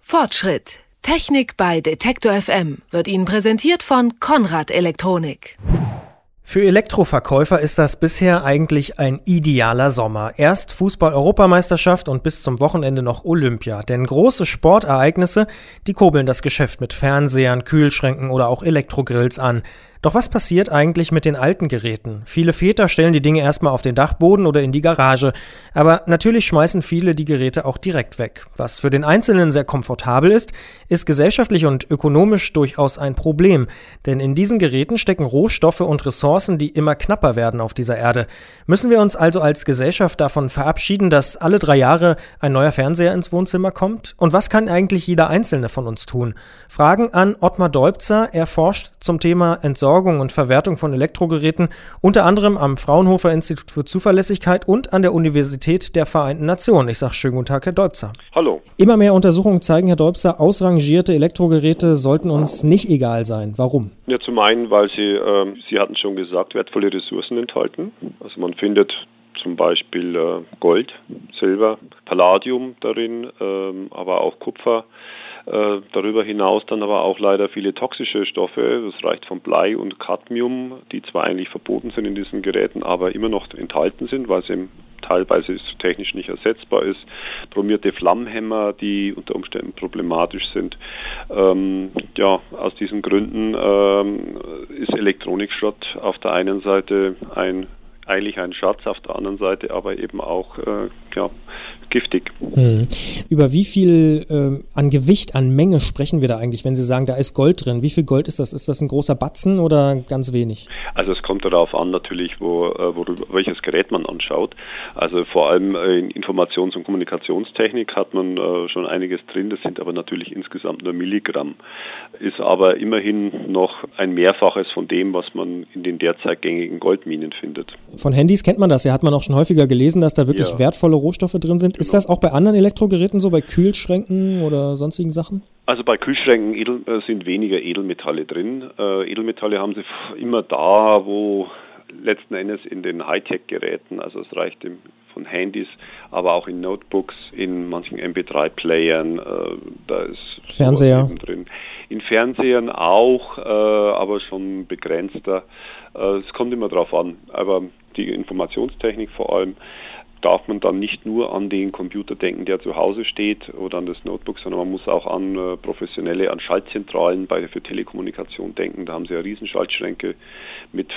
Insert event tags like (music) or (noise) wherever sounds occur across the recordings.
Fortschritt. Technik bei Detektor FM wird Ihnen präsentiert von Konrad Elektronik. Für Elektroverkäufer ist das bisher eigentlich ein idealer Sommer. Erst Fußball-Europameisterschaft und bis zum Wochenende noch Olympia. Denn große Sportereignisse, die kurbeln das Geschäft mit Fernsehern, Kühlschränken oder auch Elektrogrills an. Doch was passiert eigentlich mit den alten Geräten? Viele Väter stellen die Dinge erstmal auf den Dachboden oder in die Garage, aber natürlich schmeißen viele die Geräte auch direkt weg. Was für den Einzelnen sehr komfortabel ist, ist gesellschaftlich und ökonomisch durchaus ein Problem, denn in diesen Geräten stecken Rohstoffe und Ressourcen, die immer knapper werden auf dieser Erde. Müssen wir uns also als Gesellschaft davon verabschieden, dass alle drei Jahre ein neuer Fernseher ins Wohnzimmer kommt? Und was kann eigentlich jeder Einzelne von uns tun? Fragen an Ottmar Deubzer, er forscht zum Thema Entsorgung Entsorgung und Verwertung von Elektrogeräten, unter anderem am Fraunhofer Institut für Zuverlässigkeit und an der Universität der Vereinten Nationen. Ich sage schönen guten Tag, Herr Deubzer. Hallo. Immer mehr Untersuchungen zeigen, Herr Deubzer, ausrangierte Elektrogeräte sollten uns nicht egal sein. Warum? Ja, zum einen, weil sie, äh, Sie hatten schon gesagt, wertvolle Ressourcen enthalten. Also man findet zum Beispiel äh, Gold, Silber, Palladium darin, äh, aber auch Kupfer. Äh, darüber hinaus dann aber auch leider viele toxische Stoffe. Das reicht von Blei und Cadmium, die zwar eigentlich verboten sind in diesen Geräten, aber immer noch enthalten sind, weil sie teilweise technisch nicht ersetzbar ist. Bromierte Flammhämmer, die unter Umständen problematisch sind. Ähm, ja, aus diesen Gründen ähm, ist Elektronikschrott auf der einen Seite ein eigentlich ein Schatz, auf der anderen Seite aber eben auch äh, ja, giftig. Hm. Über wie viel äh, an Gewicht, an Menge sprechen wir da eigentlich, wenn Sie sagen, da ist Gold drin? Wie viel Gold ist das? Ist das ein großer Batzen oder ganz wenig? Also es kommt darauf an natürlich, wo, äh, wo welches Gerät man anschaut. Also vor allem äh, in Informations- und Kommunikationstechnik hat man äh, schon einiges drin, das sind aber natürlich insgesamt nur Milligramm. Ist aber immerhin noch ein Mehrfaches von dem, was man in den derzeit gängigen Goldminen findet. Von Handys kennt man das, ja, hat man auch schon häufiger gelesen, dass da wirklich ja. wertvolle Rohstoffe drin sind. Ist das auch bei anderen Elektrogeräten so, bei Kühlschränken oder sonstigen Sachen? Also bei Kühlschränken edel, äh, sind weniger Edelmetalle drin. Äh, Edelmetalle haben sie immer da, wo letzten Endes in den Hightech-Geräten, also es reicht im, von Handys, aber auch in Notebooks, in manchen MP3-Playern, äh, da ist Fernseher drin. In Fernsehern auch, äh, aber schon begrenzter. Äh, es kommt immer drauf an, aber die Informationstechnik vor allem darf man dann nicht nur an den Computer denken, der zu Hause steht oder an das Notebook, sondern man muss auch an äh, professionelle, an Schaltzentralen bei, für Telekommunikation denken. Da haben sie ja Riesenschaltschränke mit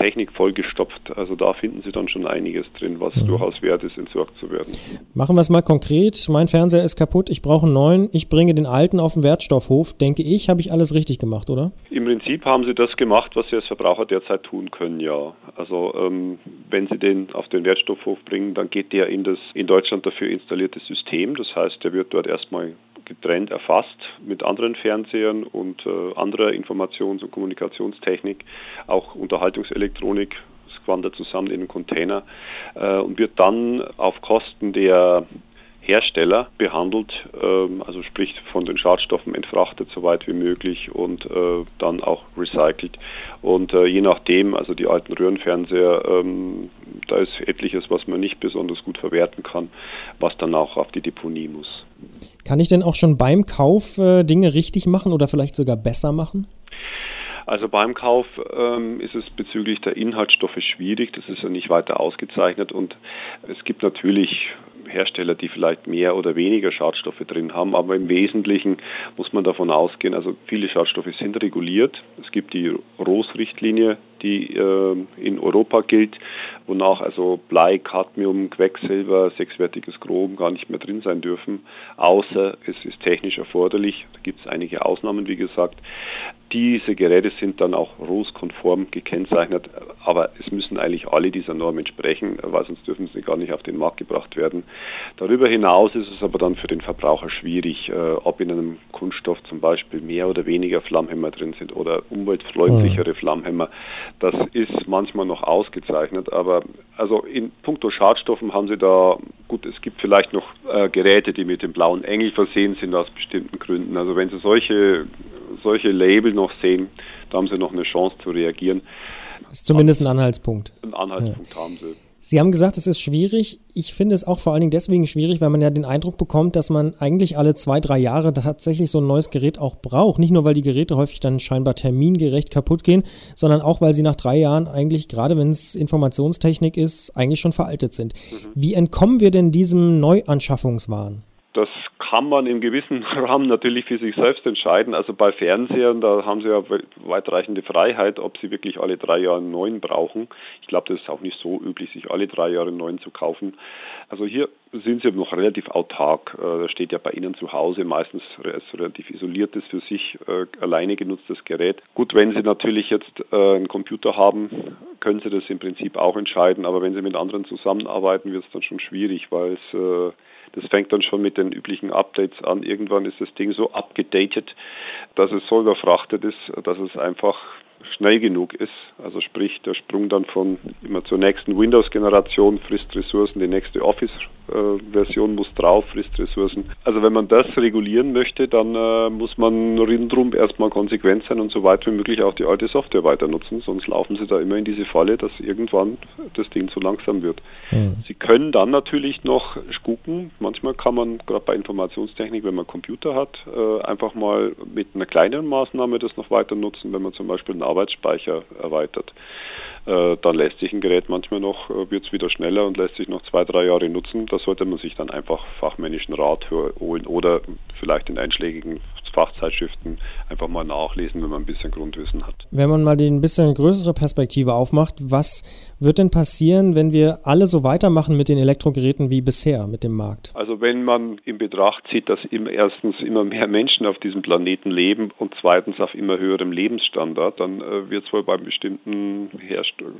Technik vollgestopft. Also da finden Sie dann schon einiges drin, was mhm. durchaus wert ist, entsorgt zu werden. Machen wir es mal konkret. Mein Fernseher ist kaputt, ich brauche einen neuen, ich bringe den alten auf den Wertstoffhof. Denke ich, habe ich alles richtig gemacht, oder? Im Prinzip haben Sie das gemacht, was Sie als Verbraucher derzeit tun können, ja. Also ähm, wenn Sie den auf den Wertstoffhof bringen, dann geht der in das in Deutschland dafür installierte System. Das heißt, der wird dort erstmal getrennt erfasst mit anderen Fernsehern und äh, anderer Informations- und Kommunikationstechnik, auch Unterhaltungselektronik. Wandert zusammen in den Container äh, und wird dann auf Kosten der Hersteller behandelt, ähm, also sprich von den Schadstoffen entfrachtet so weit wie möglich und äh, dann auch recycelt. Und äh, je nachdem, also die alten Röhrenfernseher, ähm, da ist etliches, was man nicht besonders gut verwerten kann, was dann auch auf die Deponie muss. Kann ich denn auch schon beim Kauf äh, Dinge richtig machen oder vielleicht sogar besser machen? Also beim Kauf ähm, ist es bezüglich der Inhaltsstoffe schwierig, das ist ja nicht weiter ausgezeichnet und es gibt natürlich Hersteller, die vielleicht mehr oder weniger Schadstoffe drin haben, aber im Wesentlichen muss man davon ausgehen, also viele Schadstoffe sind reguliert. Es gibt die ROS-Richtlinie, die äh, in Europa gilt, wonach also Blei, Cadmium, Quecksilber, sechswertiges Chrom gar nicht mehr drin sein dürfen, außer es ist technisch erforderlich. Da gibt es einige Ausnahmen, wie gesagt. Diese Geräte sind dann auch ROS-konform gekennzeichnet, aber es müssen eigentlich alle dieser Normen entsprechen, weil sonst dürfen sie gar nicht auf den Markt gebracht werden. Darüber hinaus ist es aber dann für den Verbraucher schwierig, äh, ob in einem Kunststoff zum Beispiel mehr oder weniger Flammhämmer drin sind oder umweltfreundlichere Flammhämmer. Das ist manchmal noch ausgezeichnet, aber also in puncto Schadstoffen haben sie da, gut, es gibt vielleicht noch äh, Geräte, die mit dem blauen Engel versehen sind aus bestimmten Gründen. Also wenn Sie solche, solche Label noch sehen, da haben Sie noch eine Chance zu reagieren. Das ist zumindest ein Anhaltspunkt. Ein Anhaltspunkt ja. haben Sie. Sie haben gesagt, es ist schwierig. Ich finde es auch vor allen Dingen deswegen schwierig, weil man ja den Eindruck bekommt, dass man eigentlich alle zwei, drei Jahre tatsächlich so ein neues Gerät auch braucht. Nicht nur, weil die Geräte häufig dann scheinbar termingerecht kaputt gehen, sondern auch, weil sie nach drei Jahren eigentlich, gerade wenn es Informationstechnik ist, eigentlich schon veraltet sind. Mhm. Wie entkommen wir denn diesem Neuanschaffungswahn? Das kann man im gewissen (laughs) Rahmen natürlich für sich selbst entscheiden. Also bei Fernsehern, da haben sie ja weitreichende Freiheit, ob sie wirklich alle drei Jahre einen neuen brauchen. Ich glaube, das ist auch nicht so üblich, sich alle drei Jahre einen neuen zu kaufen. Also hier sind sie noch relativ autark. Äh, da steht ja bei Ihnen zu Hause meistens relativ isoliertes, für sich äh, alleine genutztes Gerät. Gut, wenn Sie natürlich jetzt äh, einen Computer haben, können Sie das im Prinzip auch entscheiden. Aber wenn Sie mit anderen zusammenarbeiten, wird es dann schon schwierig, weil es das fängt dann schon mit den üblichen Updates an. Irgendwann ist das Ding so abgedatet, dass es so überfrachtet ist, dass es einfach schnell genug ist. Also sprich, der Sprung dann von immer zur nächsten Windows-Generation frisst Ressourcen, die nächste Office-Version muss drauf, frisst Ressourcen. Also wenn man das regulieren möchte, dann äh, muss man rundherum erstmal konsequent sein und so weit wie möglich auch die alte Software weiter nutzen, sonst laufen sie da immer in diese Falle, dass irgendwann das Ding zu langsam wird. Mhm. Sie können dann natürlich noch gucken, manchmal kann man gerade bei Informationstechnik, wenn man Computer hat, äh, einfach mal mit einer kleineren Maßnahme das noch weiter nutzen, wenn man zum Beispiel einen Arbeitsspeicher erweitert. Äh, dann lässt sich ein Gerät manchmal noch, äh, wird es wieder schneller und lässt sich noch zwei, drei Jahre nutzen. Da sollte man sich dann einfach fachmännischen Rat holen oder vielleicht in einschlägigen Fachzeitschriften einfach mal nachlesen, wenn man ein bisschen Grundwissen hat. Wenn man mal die ein bisschen größere Perspektive aufmacht, was wird denn passieren, wenn wir alle so weitermachen mit den Elektrogeräten wie bisher mit dem Markt? Also wenn man in Betracht zieht, dass erstens immer mehr Menschen auf diesem Planeten leben und zweitens auf immer höherem Lebensstandard, dann äh, wird es wohl bei bestimmten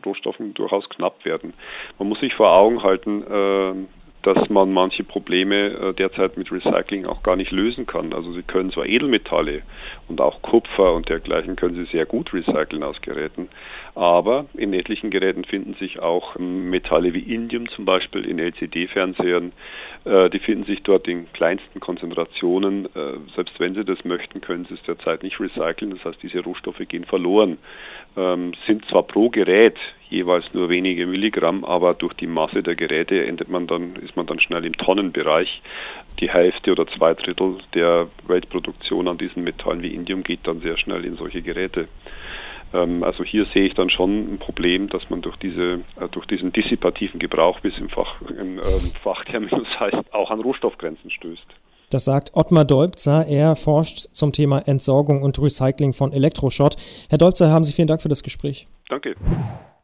Rohstoffen durchaus knapp werden. Man muss sich vor Augen halten, äh, dass man manche Probleme äh, derzeit mit Recycling auch gar nicht lösen kann. Also Sie können zwar Edelmetalle und auch Kupfer und dergleichen können Sie sehr gut recyceln aus Geräten, aber in etlichen Geräten finden sich auch ähm, Metalle wie Indium zum Beispiel in LCD-Fernsehern. Äh, die finden sich dort in kleinsten Konzentrationen. Äh, selbst wenn Sie das möchten, können Sie es derzeit nicht recyceln. Das heißt, diese Rohstoffe gehen verloren. Ähm, sind zwar pro Gerät jeweils nur wenige Milligramm, aber durch die Masse der Geräte endet man dann, ist man dann schnell im Tonnenbereich. Die Hälfte oder zwei Drittel der Weltproduktion an diesen Metallen wie Indium geht dann sehr schnell in solche Geräte. Ähm, also hier sehe ich dann schon ein Problem, dass man durch, diese, äh, durch diesen dissipativen Gebrauch, wie es im, Fach, im ähm, Fachterminus (laughs) heißt, auch an Rohstoffgrenzen stößt. Das sagt Ottmar Dolbzer. Er forscht zum Thema Entsorgung und Recycling von Elektroschrott. Herr Dolbzer, haben Sie vielen Dank für das Gespräch. Danke.